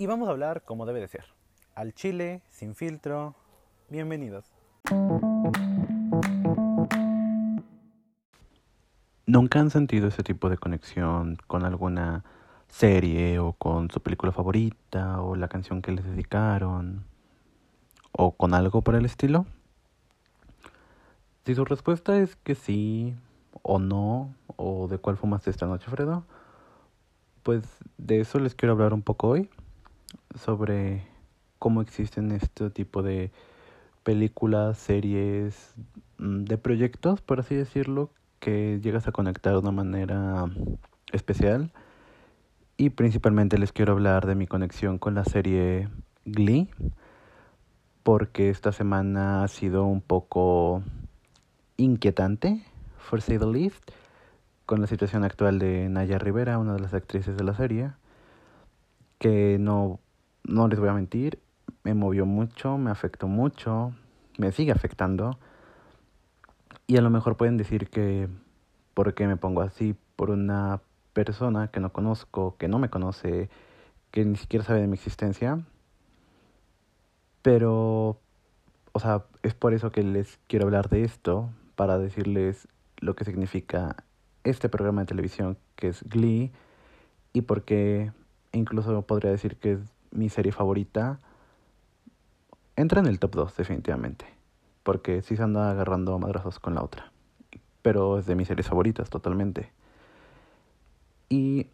y vamos a hablar como debe de ser. Al chile, sin filtro. Bienvenidos. ¿Nunca han sentido ese tipo de conexión con alguna serie o con su película favorita o la canción que les dedicaron o con algo por el estilo? Si su respuesta es que sí o no o de cuál fumaste esta noche, Fredo, pues de eso les quiero hablar un poco hoy sobre cómo existen este tipo de películas, series, mm, de proyectos, por así decirlo, que llegas a conectar de una manera especial. Y principalmente les quiero hablar de mi conexión con la serie Glee, porque esta semana ha sido un poco inquietante, for say the least, con la situación actual de Naya Rivera, una de las actrices de la serie, que no, no les voy a mentir, me movió mucho, me afectó mucho, me sigue afectando y a lo mejor pueden decir que por qué me pongo así por una persona que no conozco, que no me conoce, que ni siquiera sabe de mi existencia. Pero, o sea, es por eso que les quiero hablar de esto, para decirles lo que significa este programa de televisión que es Glee y por qué incluso podría decir que es mi serie favorita. Entra en el top 2 definitivamente porque sí se anda agarrando madrazos con la otra. Pero es de mis series favoritas totalmente. Y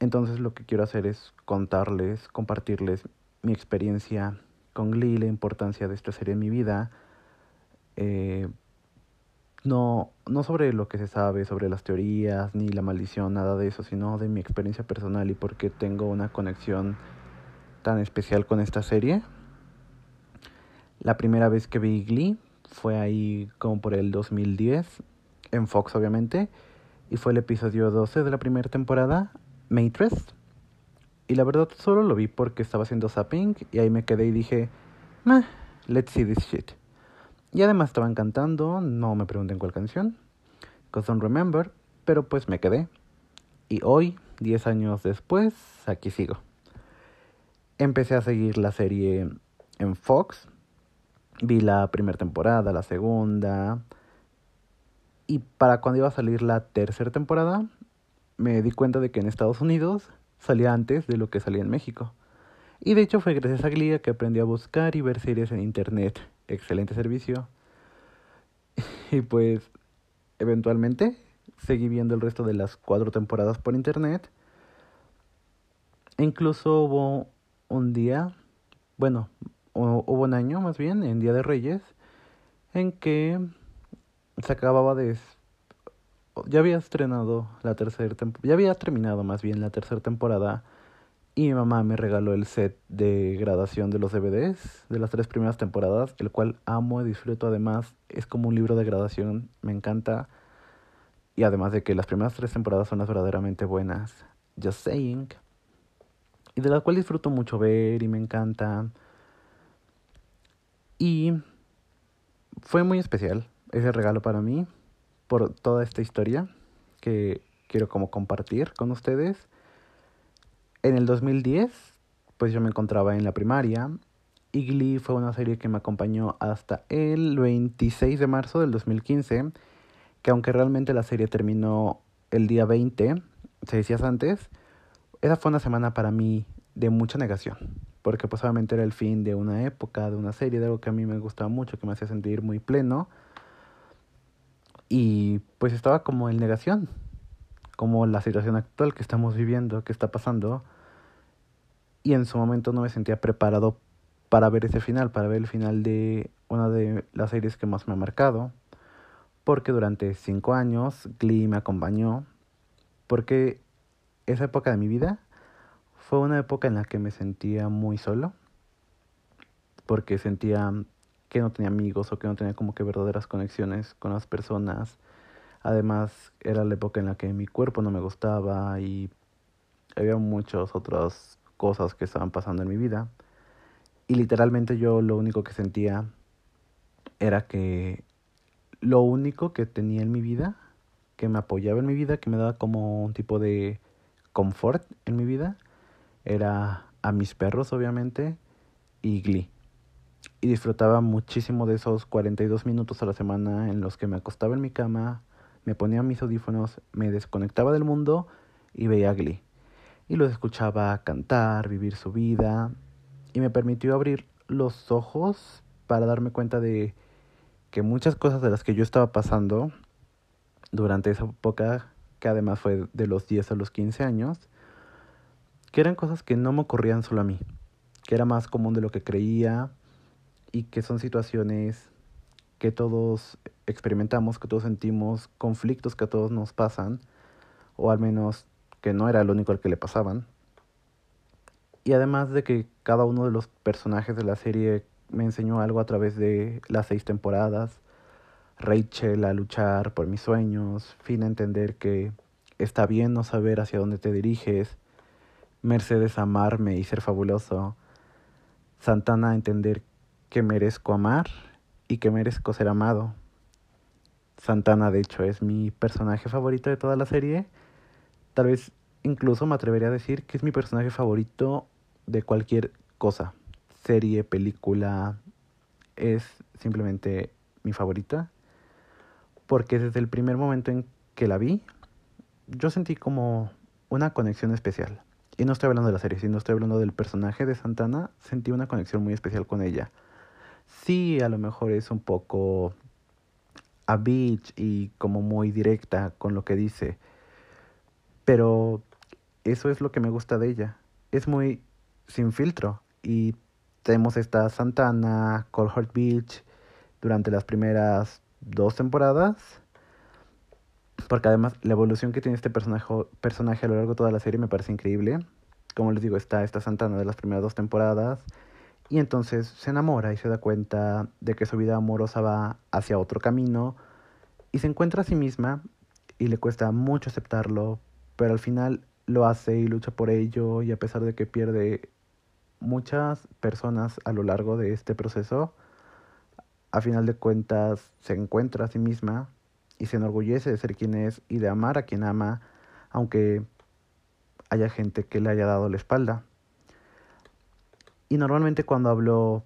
entonces lo que quiero hacer es contarles, compartirles mi experiencia con Glee, la importancia de esta serie en mi vida. Eh, no, no sobre lo que se sabe, sobre las teorías, ni la maldición, nada de eso, sino de mi experiencia personal y por qué tengo una conexión tan especial con esta serie. La primera vez que vi Glee fue ahí como por el 2010, en Fox obviamente, y fue el episodio 12 de la primera temporada, Matrix. Y la verdad solo lo vi porque estaba haciendo zapping y ahí me quedé y dije, Meh, let's see this shit. Y además estaban cantando, no me pregunten cuál canción, cause don't remember, pero pues me quedé. Y hoy, 10 años después, aquí sigo. Empecé a seguir la serie en Fox Vi la primera temporada, la segunda. Y para cuando iba a salir la tercera temporada, me di cuenta de que en Estados Unidos salía antes de lo que salía en México. Y de hecho fue gracias a Glia que aprendí a buscar y ver series en internet. Excelente servicio. Y pues, eventualmente, seguí viendo el resto de las cuatro temporadas por internet. Incluso hubo un día, bueno, hubo un año más bien, en Día de Reyes, en que se acababa de... Ya había estrenado la tercera temporada, ya había terminado más bien la tercera temporada y mi mamá me regaló el set de graduación de los DVDs de las tres primeras temporadas, el cual amo y disfruto. Además, es como un libro de graduación, me encanta. Y además de que las primeras tres temporadas son las verdaderamente buenas, just saying. Y de la cual disfruto mucho ver y me encanta. Y fue muy especial ese regalo para mí por toda esta historia que quiero como compartir con ustedes. En el 2010, pues yo me encontraba en la primaria y fue una serie que me acompañó hasta el 26 de marzo del 2015, que aunque realmente la serie terminó el día 20, seis días antes, esa fue una semana para mí de mucha negación porque pues obviamente era el fin de una época, de una serie, de algo que a mí me gustaba mucho, que me hacía sentir muy pleno. Y pues estaba como en negación, como la situación actual que estamos viviendo, que está pasando. Y en su momento no me sentía preparado para ver ese final, para ver el final de una de las series que más me ha marcado. Porque durante cinco años Glee me acompañó. Porque esa época de mi vida fue una época en la que me sentía muy solo, porque sentía que no tenía amigos o que no tenía como que verdaderas conexiones con las personas. Además, era la época en la que mi cuerpo no me gustaba y había muchas otras cosas que estaban pasando en mi vida. Y literalmente yo lo único que sentía era que lo único que tenía en mi vida, que me apoyaba en mi vida, que me daba como un tipo de confort en mi vida, era a mis perros, obviamente, y Glee. Y disfrutaba muchísimo de esos 42 minutos a la semana en los que me acostaba en mi cama, me ponía mis audífonos, me desconectaba del mundo y veía Glee. Y los escuchaba cantar, vivir su vida, y me permitió abrir los ojos para darme cuenta de que muchas cosas de las que yo estaba pasando durante esa época, que además fue de los 10 a los 15 años, que eran cosas que no me ocurrían solo a mí, que era más común de lo que creía y que son situaciones que todos experimentamos, que todos sentimos, conflictos que a todos nos pasan, o al menos que no era el único al que le pasaban. Y además de que cada uno de los personajes de la serie me enseñó algo a través de las seis temporadas, Rachel a luchar por mis sueños, Finn a entender que está bien no saber hacia dónde te diriges, Mercedes a amarme y ser fabuloso, Santana a entender que merezco amar y que merezco ser amado. Santana, de hecho, es mi personaje favorito de toda la serie. Tal vez incluso me atrevería a decir que es mi personaje favorito de cualquier cosa. Serie, película, es simplemente mi favorita. Porque desde el primer momento en que la vi, yo sentí como una conexión especial. Y no estoy hablando de la serie, sino estoy hablando del personaje de Santana. Sentí una conexión muy especial con ella. Sí, a lo mejor es un poco a bitch y como muy directa con lo que dice. Pero eso es lo que me gusta de ella. Es muy sin filtro. Y tenemos esta Santana, Cold Heart Beach durante las primeras dos temporadas. Porque además la evolución que tiene este personaje, personaje a lo largo de toda la serie me parece increíble. Como les digo, está esta Santana de las primeras dos temporadas. Y entonces se enamora y se da cuenta de que su vida amorosa va hacia otro camino. Y se encuentra a sí misma y le cuesta mucho aceptarlo. Pero al final lo hace y lucha por ello. Y a pesar de que pierde muchas personas a lo largo de este proceso, a final de cuentas se encuentra a sí misma y se enorgullece de ser quien es y de amar a quien ama, aunque haya gente que le haya dado la espalda. Y normalmente cuando hablo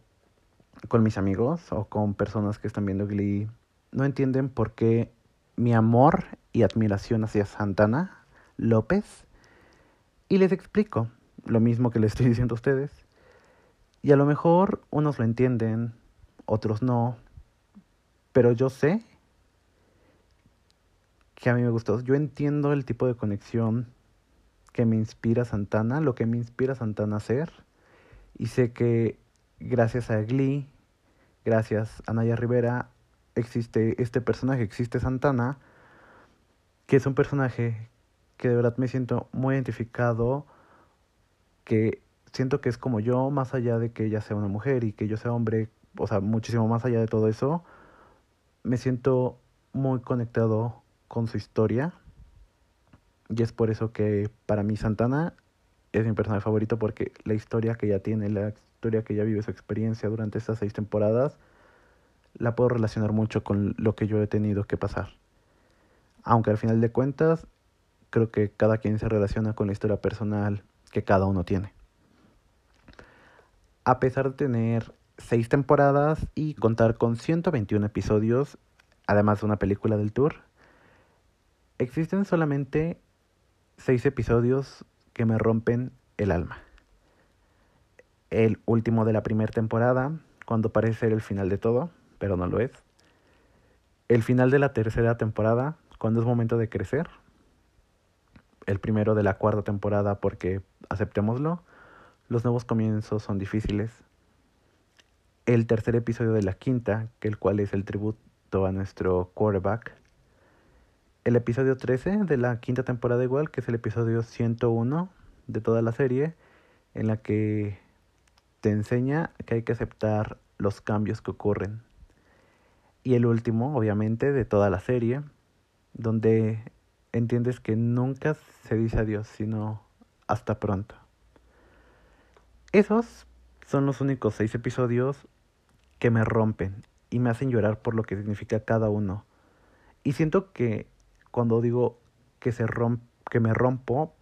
con mis amigos o con personas que están viendo Glee, no entienden por qué mi amor y admiración hacia Santana López. Y les explico lo mismo que les estoy diciendo a ustedes. Y a lo mejor unos lo entienden, otros no. Pero yo sé que a mí me gustó. Yo entiendo el tipo de conexión que me inspira Santana, lo que me inspira Santana a hacer. Y sé que gracias a Glee, gracias a Naya Rivera, existe este personaje, existe Santana, que es un personaje que de verdad me siento muy identificado, que siento que es como yo, más allá de que ella sea una mujer y que yo sea hombre, o sea, muchísimo más allá de todo eso, me siento muy conectado con su historia. Y es por eso que para mí Santana es mi personaje favorito porque la historia que ella tiene, la historia que ella vive, su experiencia durante estas seis temporadas, la puedo relacionar mucho con lo que yo he tenido que pasar. Aunque al final de cuentas, creo que cada quien se relaciona con la historia personal que cada uno tiene. A pesar de tener seis temporadas y contar con 121 episodios, además de una película del tour, existen solamente seis episodios que me rompen el alma. El último de la primera temporada, cuando parece ser el final de todo, pero no lo es. El final de la tercera temporada, cuando es momento de crecer. El primero de la cuarta temporada, porque aceptémoslo, los nuevos comienzos son difíciles. El tercer episodio de la quinta, que el cual es el tributo a nuestro quarterback. El episodio 13 de la quinta temporada igual, que es el episodio 101 de toda la serie, en la que te enseña que hay que aceptar los cambios que ocurren. Y el último, obviamente, de toda la serie, donde entiendes que nunca se dice adiós, sino hasta pronto. Esos son los únicos seis episodios que me rompen y me hacen llorar por lo que significa cada uno. Y siento que cuando digo que, se romp que me rompo,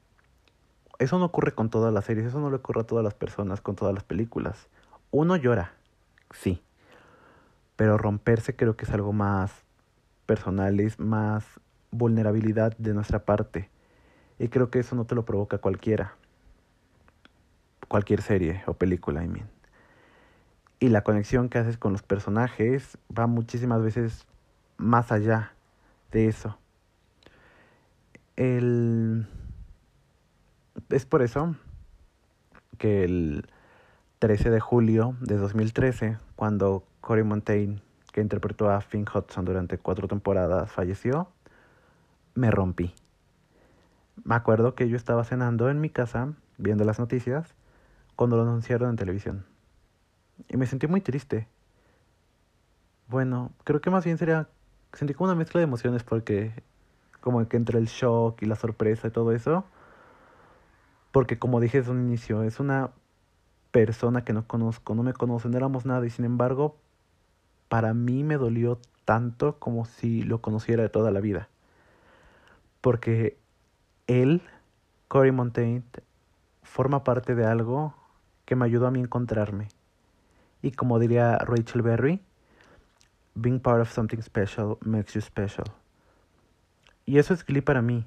eso no ocurre con todas las series, eso no le ocurre a todas las personas, con todas las películas. Uno llora, sí, pero romperse creo que es algo más personal, es más vulnerabilidad de nuestra parte. Y creo que eso no te lo provoca cualquiera. Cualquier serie o película, I mean. Y la conexión que haces con los personajes va muchísimas veces más allá de eso. El... Es por eso que el 13 de julio de 2013, cuando Corey Montaigne, que interpretó a Finn Hudson durante cuatro temporadas, falleció, me rompí. Me acuerdo que yo estaba cenando en mi casa, viendo las noticias, cuando lo anunciaron en televisión. Y me sentí muy triste. Bueno, creo que más bien sería... Sentí como una mezcla de emociones porque como que entre el shock y la sorpresa y todo eso. Porque como dije desde un inicio, es una persona que no conozco, no me conoce, no éramos nada y sin embargo para mí me dolió tanto como si lo conociera de toda la vida. Porque él, Cory Montaigne, forma parte de algo que me ayudó a mí encontrarme. Y como diría Rachel Berry, being part of something special makes you special. Y eso es Glee para mí.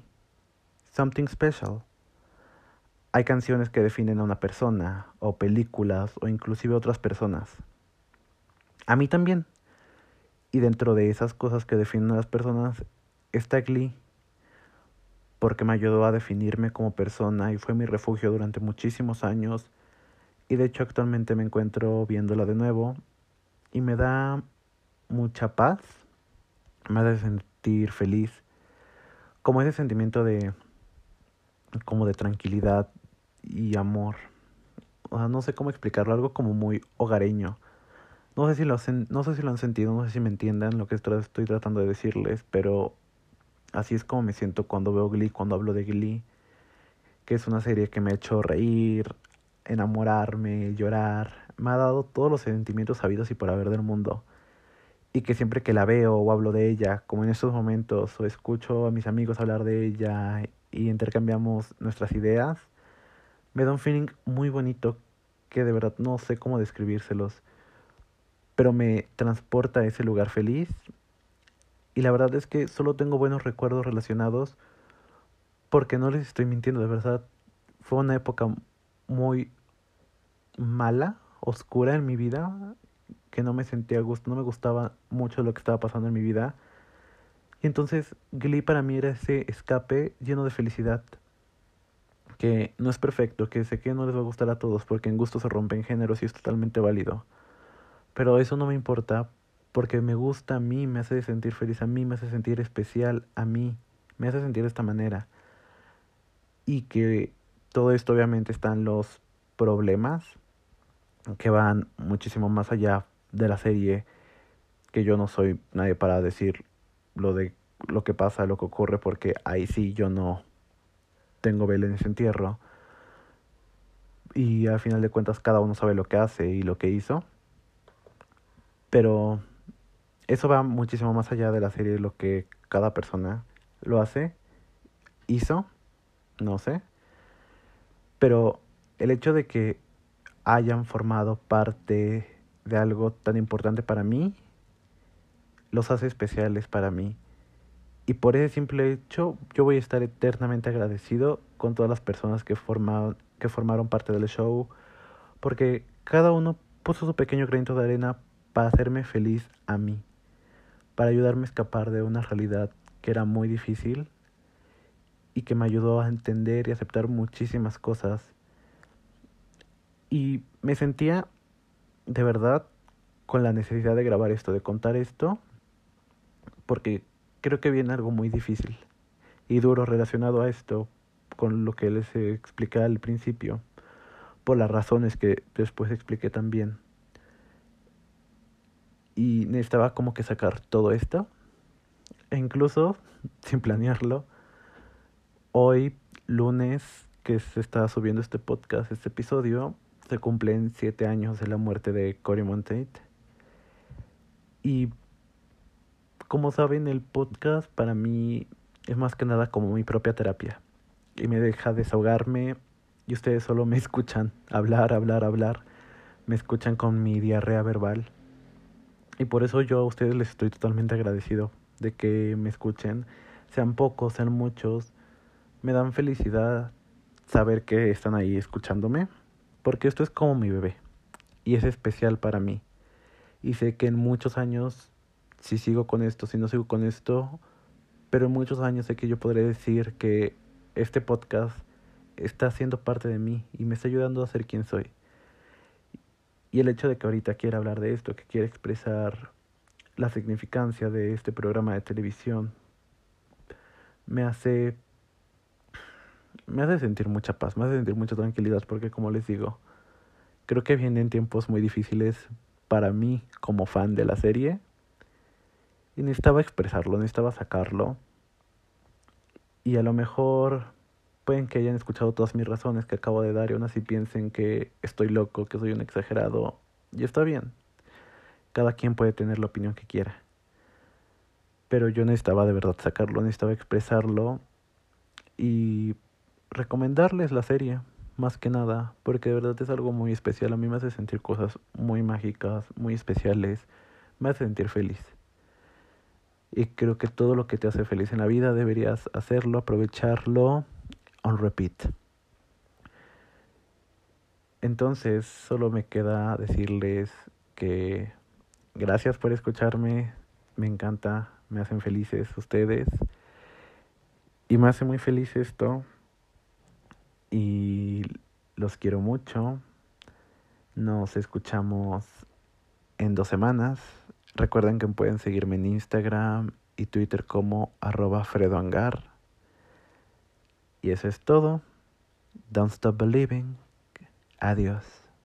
Something special. Hay canciones que definen a una persona, o películas, o inclusive otras personas. A mí también. Y dentro de esas cosas que definen a las personas está Glee, porque me ayudó a definirme como persona y fue mi refugio durante muchísimos años. Y de hecho actualmente me encuentro viéndola de nuevo y me da mucha paz, me hace sentir feliz, como ese sentimiento de como de tranquilidad y amor. O sea, no sé cómo explicarlo, algo como muy hogareño. No sé si lo, no sé si lo han sentido, no sé si me entiendan lo que estoy tratando de decirles, pero así es como me siento cuando veo Glee, cuando hablo de Glee, que es una serie que me ha hecho reír, enamorarme, llorar, me ha dado todos los sentimientos sabidos y por haber del mundo. Y que siempre que la veo o hablo de ella, como en estos momentos, o escucho a mis amigos hablar de ella y intercambiamos nuestras ideas, me da un feeling muy bonito que de verdad no sé cómo describírselos pero me transporta a ese lugar feliz. Y la verdad es que solo tengo buenos recuerdos relacionados porque no les estoy mintiendo, de verdad. Fue una época muy mala, oscura en mi vida, que no me sentía gusto, no me gustaba mucho lo que estaba pasando en mi vida. Y entonces Glee para mí era ese escape lleno de felicidad, que no es perfecto, que sé que no les va a gustar a todos, porque en gusto se rompen géneros y es totalmente válido. Pero eso no me importa porque me gusta a mí, me hace sentir feliz a mí, me hace sentir especial a mí, me hace sentir de esta manera. Y que todo esto obviamente están los problemas que van muchísimo más allá de la serie, que yo no soy nadie para decir lo de lo que pasa, lo que ocurre, porque ahí sí yo no tengo vela en ese entierro. Y al final de cuentas cada uno sabe lo que hace y lo que hizo. Pero eso va muchísimo más allá de la serie, lo que cada persona lo hace, hizo, no sé. Pero el hecho de que hayan formado parte de algo tan importante para mí, los hace especiales para mí. Y por ese simple hecho, yo voy a estar eternamente agradecido con todas las personas que formaron, que formaron parte del show, porque cada uno puso su pequeño granito de arena para hacerme feliz a mí, para ayudarme a escapar de una realidad que era muy difícil y que me ayudó a entender y aceptar muchísimas cosas. Y me sentía de verdad con la necesidad de grabar esto, de contar esto, porque creo que viene algo muy difícil y duro relacionado a esto, con lo que les expliqué al principio, por las razones que después expliqué también y necesitaba como que sacar todo esto. E incluso, sin planearlo, hoy, lunes, que se está subiendo este podcast, este episodio, se cumplen siete años de la muerte de Cory Monteith. Y como saben, el podcast para mí es más que nada como mi propia terapia. Y me deja desahogarme y ustedes solo me escuchan hablar, hablar, hablar, me escuchan con mi diarrea verbal. Y por eso yo a ustedes les estoy totalmente agradecido de que me escuchen, sean pocos, sean muchos, me dan felicidad saber que están ahí escuchándome, porque esto es como mi bebé y es especial para mí. Y sé que en muchos años, si sigo con esto, si no sigo con esto, pero en muchos años sé que yo podré decir que este podcast está siendo parte de mí y me está ayudando a ser quien soy. Y el hecho de que ahorita quiera hablar de esto, que quiera expresar la significancia de este programa de televisión, me hace me hace sentir mucha paz, me hace sentir mucha tranquilidad porque como les digo, creo que vienen tiempos muy difíciles para mí como fan de la serie y necesitaba expresarlo, necesitaba sacarlo y a lo mejor pueden que hayan escuchado todas mis razones que acabo de dar y aún así piensen que estoy loco, que soy un exagerado. Y está bien. Cada quien puede tener la opinión que quiera. Pero yo necesitaba de verdad sacarlo, necesitaba expresarlo y recomendarles la serie, más que nada, porque de verdad es algo muy especial. A mí me hace sentir cosas muy mágicas, muy especiales, me hace sentir feliz. Y creo que todo lo que te hace feliz en la vida deberías hacerlo, aprovecharlo on repeat. Entonces, solo me queda decirles que gracias por escucharme, me encanta, me hacen felices ustedes y me hace muy feliz esto y los quiero mucho. Nos escuchamos en dos semanas. Recuerden que pueden seguirme en Instagram y Twitter como arroba fredoangar. Y eso es todo. Don't stop believing. Adiós.